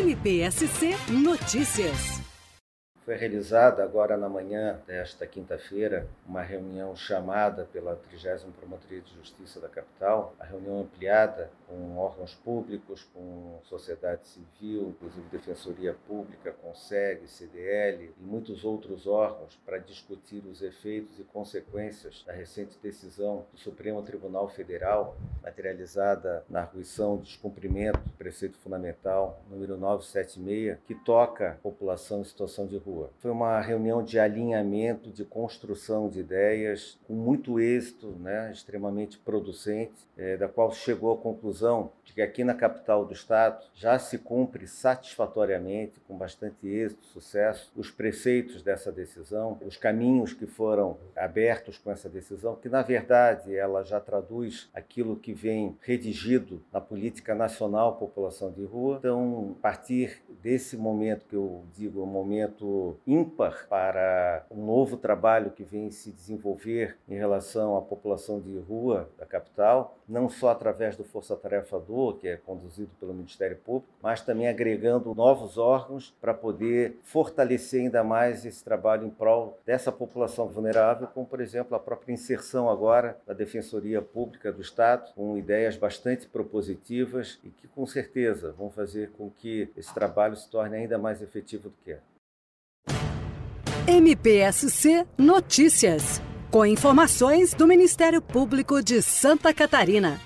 NPSC Notícias. Foi realizada agora na manhã desta quinta-feira uma reunião chamada pela 30 Promotoria de Justiça da capital, a reunião ampliada com órgãos públicos, com sociedade civil, inclusive Defensoria Pública, CONSEG, CDL e muitos outros órgãos para discutir os efeitos e consequências da recente decisão do Supremo Tribunal Federal, materializada na arguição de descumprimento do preceito fundamental número 976, que toca a população em situação de rua rua. Foi uma reunião de alinhamento, de construção de ideias, com muito êxito, né, extremamente producente, é, da qual chegou à conclusão de que aqui na capital do estado já se cumpre satisfatoriamente, com bastante êxito, sucesso, os preceitos dessa decisão, os caminhos que foram abertos com essa decisão, que na verdade ela já traduz aquilo que vem redigido na política nacional população de rua. Então, partir desse momento que eu digo, um momento ímpar para um novo trabalho que vem se desenvolver em relação à população de rua da capital, não só através do Força Tarefa Do, que é conduzido pelo Ministério Público, mas também agregando novos órgãos para poder fortalecer ainda mais esse trabalho em prol dessa população vulnerável, como por exemplo a própria inserção agora da Defensoria Pública do Estado, com ideias bastante propositivas e que com certeza vão fazer com que esse trabalho se torne ainda mais efetivo do que é. MPSC Notícias. Com informações do Ministério Público de Santa Catarina.